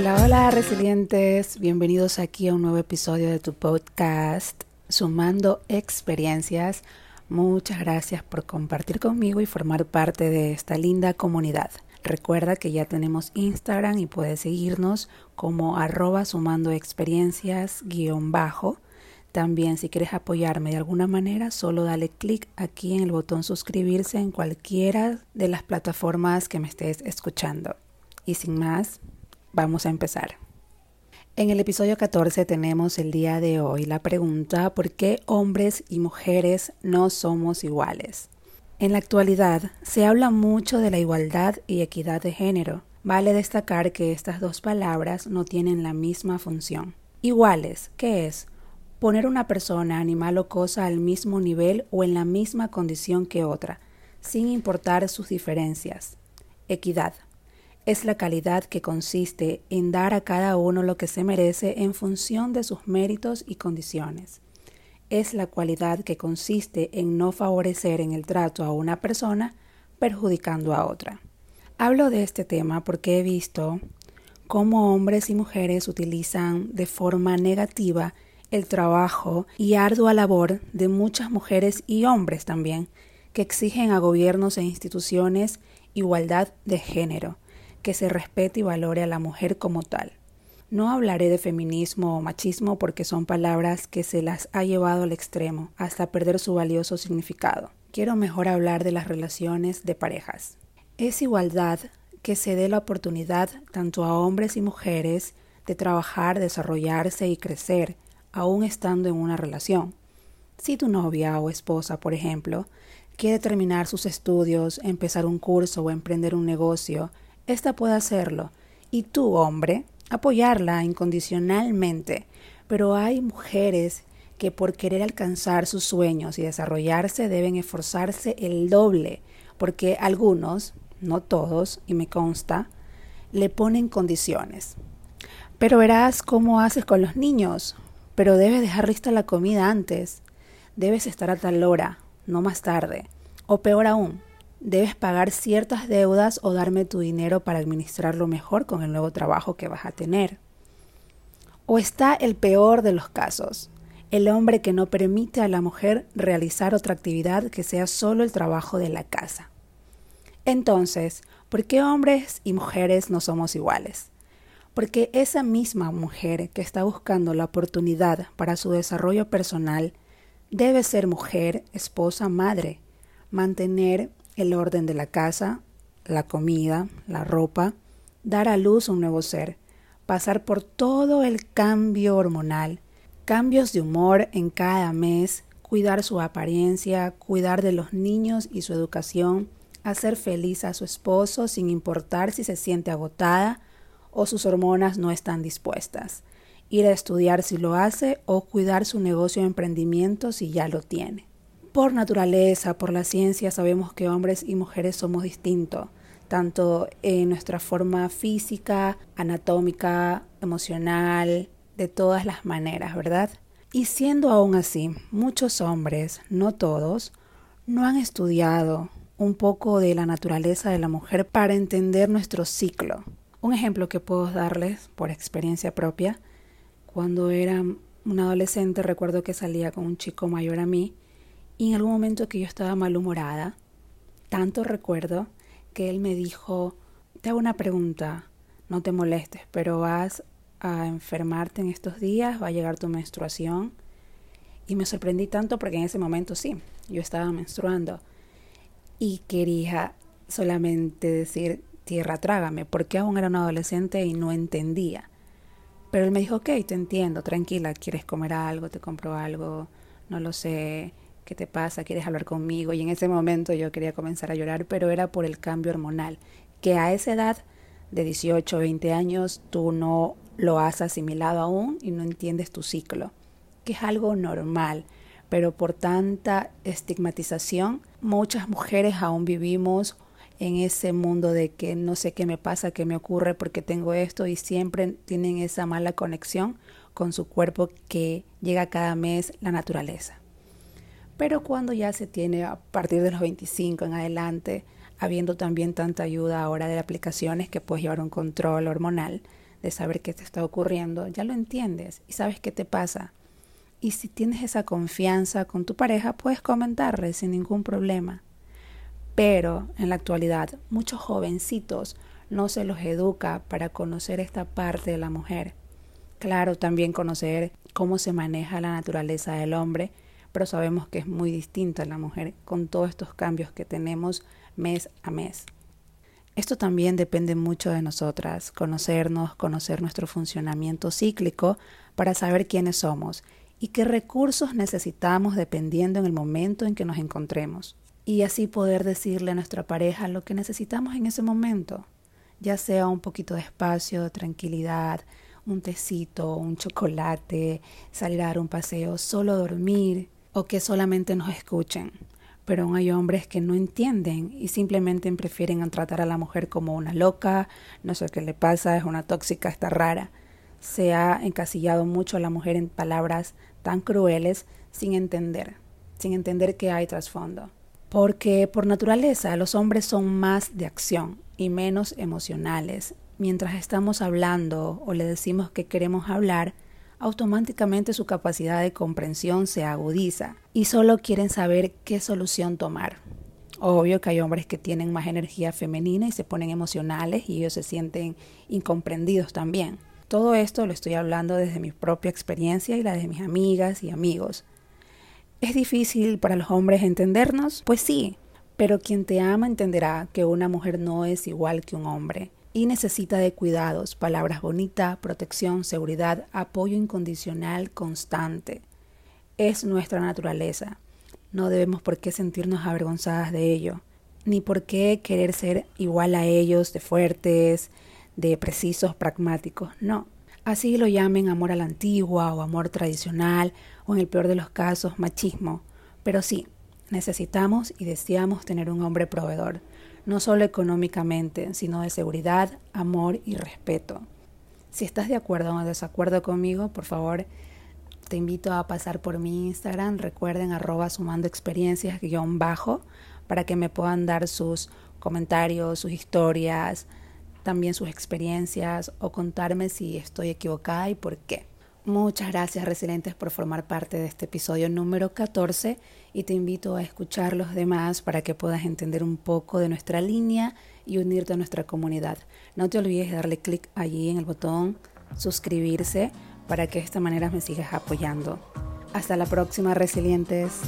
Hola, hola resilientes, bienvenidos aquí a un nuevo episodio de tu podcast Sumando Experiencias. Muchas gracias por compartir conmigo y formar parte de esta linda comunidad. Recuerda que ya tenemos Instagram y puedes seguirnos como arroba sumando experiencias guion bajo. También si quieres apoyarme de alguna manera, solo dale clic aquí en el botón suscribirse en cualquiera de las plataformas que me estés escuchando. Y sin más, vamos a empezar. En el episodio 14 tenemos el día de hoy la pregunta ¿por qué hombres y mujeres no somos iguales? En la actualidad se habla mucho de la igualdad y equidad de género. Vale destacar que estas dos palabras no tienen la misma función. Iguales, ¿qué es? Poner una persona, animal o cosa al mismo nivel o en la misma condición que otra, sin importar sus diferencias. Equidad es la calidad que consiste en dar a cada uno lo que se merece en función de sus méritos y condiciones. Es la cualidad que consiste en no favorecer en el trato a una persona perjudicando a otra. Hablo de este tema porque he visto cómo hombres y mujeres utilizan de forma negativa el trabajo y ardua labor de muchas mujeres y hombres también, que exigen a gobiernos e instituciones igualdad de género, que se respete y valore a la mujer como tal. No hablaré de feminismo o machismo porque son palabras que se las ha llevado al extremo hasta perder su valioso significado. Quiero mejor hablar de las relaciones de parejas. Es igualdad que se dé la oportunidad tanto a hombres y mujeres de trabajar, desarrollarse y crecer, aún estando en una relación. Si tu novia o esposa, por ejemplo, quiere terminar sus estudios, empezar un curso o emprender un negocio, ésta puede hacerlo, y tú, hombre, apoyarla incondicionalmente. Pero hay mujeres que por querer alcanzar sus sueños y desarrollarse deben esforzarse el doble, porque algunos, no todos, y me consta, le ponen condiciones. Pero verás cómo haces con los niños, pero debes dejar lista la comida antes, debes estar a tal hora, no más tarde, o peor aún, debes pagar ciertas deudas o darme tu dinero para administrarlo mejor con el nuevo trabajo que vas a tener. O está el peor de los casos, el hombre que no permite a la mujer realizar otra actividad que sea solo el trabajo de la casa. Entonces, ¿por qué hombres y mujeres no somos iguales? Porque esa misma mujer que está buscando la oportunidad para su desarrollo personal debe ser mujer, esposa, madre, mantener el orden de la casa, la comida, la ropa, dar a luz un nuevo ser, pasar por todo el cambio hormonal, cambios de humor en cada mes, cuidar su apariencia, cuidar de los niños y su educación, hacer feliz a su esposo sin importar si se siente agotada o sus hormonas no están dispuestas, ir a estudiar si lo hace o cuidar su negocio de emprendimiento si ya lo tiene. Por naturaleza, por la ciencia, sabemos que hombres y mujeres somos distintos, tanto en nuestra forma física, anatómica, emocional, de todas las maneras, ¿verdad? Y siendo aún así, muchos hombres, no todos, no han estudiado un poco de la naturaleza de la mujer para entender nuestro ciclo. Un ejemplo que puedo darles por experiencia propia, cuando era un adolescente recuerdo que salía con un chico mayor a mí y en algún momento que yo estaba malhumorada, tanto recuerdo que él me dijo, te hago una pregunta, no te molestes, pero vas a enfermarte en estos días, va a llegar tu menstruación. Y me sorprendí tanto porque en ese momento sí, yo estaba menstruando y quería solamente decir, tierra, trágame, porque aún era un adolescente y no entendía. Pero él me dijo, ok, te entiendo, tranquila, quieres comer algo, te compro algo, no lo sé, ¿qué te pasa? ¿Quieres hablar conmigo? Y en ese momento yo quería comenzar a llorar, pero era por el cambio hormonal, que a esa edad de 18 o 20 años tú no lo has asimilado aún y no entiendes tu ciclo, que es algo normal, pero por tanta estigmatización, muchas mujeres aún vivimos en ese mundo de que no sé qué me pasa, qué me ocurre porque tengo esto y siempre tienen esa mala conexión con su cuerpo que llega cada mes la naturaleza. Pero cuando ya se tiene a partir de los 25 en adelante, habiendo también tanta ayuda ahora de aplicaciones que puedes llevar un control hormonal, de saber qué te está ocurriendo, ya lo entiendes y sabes qué te pasa. Y si tienes esa confianza con tu pareja, puedes comentarle sin ningún problema. Pero en la actualidad, muchos jovencitos no se los educa para conocer esta parte de la mujer. Claro, también conocer cómo se maneja la naturaleza del hombre, pero sabemos que es muy distinta la mujer con todos estos cambios que tenemos mes a mes. Esto también depende mucho de nosotras, conocernos, conocer nuestro funcionamiento cíclico para saber quiénes somos y qué recursos necesitamos dependiendo en el momento en que nos encontremos. Y así poder decirle a nuestra pareja lo que necesitamos en ese momento, ya sea un poquito de espacio, tranquilidad, un tecito, un chocolate, salir a dar un paseo, solo dormir o que solamente nos escuchen. Pero aún hay hombres que no entienden y simplemente prefieren tratar a la mujer como una loca, no sé qué le pasa, es una tóxica, está rara. Se ha encasillado mucho a la mujer en palabras tan crueles sin entender, sin entender qué hay trasfondo. Porque por naturaleza los hombres son más de acción y menos emocionales. Mientras estamos hablando o le decimos que queremos hablar, automáticamente su capacidad de comprensión se agudiza y solo quieren saber qué solución tomar. Obvio que hay hombres que tienen más energía femenina y se ponen emocionales y ellos se sienten incomprendidos también. Todo esto lo estoy hablando desde mi propia experiencia y la de mis amigas y amigos. ¿Es difícil para los hombres entendernos? Pues sí, pero quien te ama entenderá que una mujer no es igual que un hombre y necesita de cuidados, palabras bonitas, protección, seguridad, apoyo incondicional constante. Es nuestra naturaleza. No debemos por qué sentirnos avergonzadas de ello, ni por qué querer ser igual a ellos, de fuertes, de precisos, pragmáticos. No. Así lo llamen amor a la antigua o amor tradicional o en el peor de los casos machismo. Pero sí, Necesitamos y deseamos tener un hombre proveedor, no solo económicamente, sino de seguridad, amor y respeto. Si estás de acuerdo o desacuerdo conmigo, por favor, te invito a pasar por mi Instagram, recuerden arroba sumando experiencias guion bajo, para que me puedan dar sus comentarios, sus historias, también sus experiencias o contarme si estoy equivocada y por qué. Muchas gracias Resilientes por formar parte de este episodio número 14 y te invito a escuchar los demás para que puedas entender un poco de nuestra línea y unirte a nuestra comunidad. No te olvides de darle clic allí en el botón suscribirse para que de esta manera me sigas apoyando. Hasta la próxima Resilientes.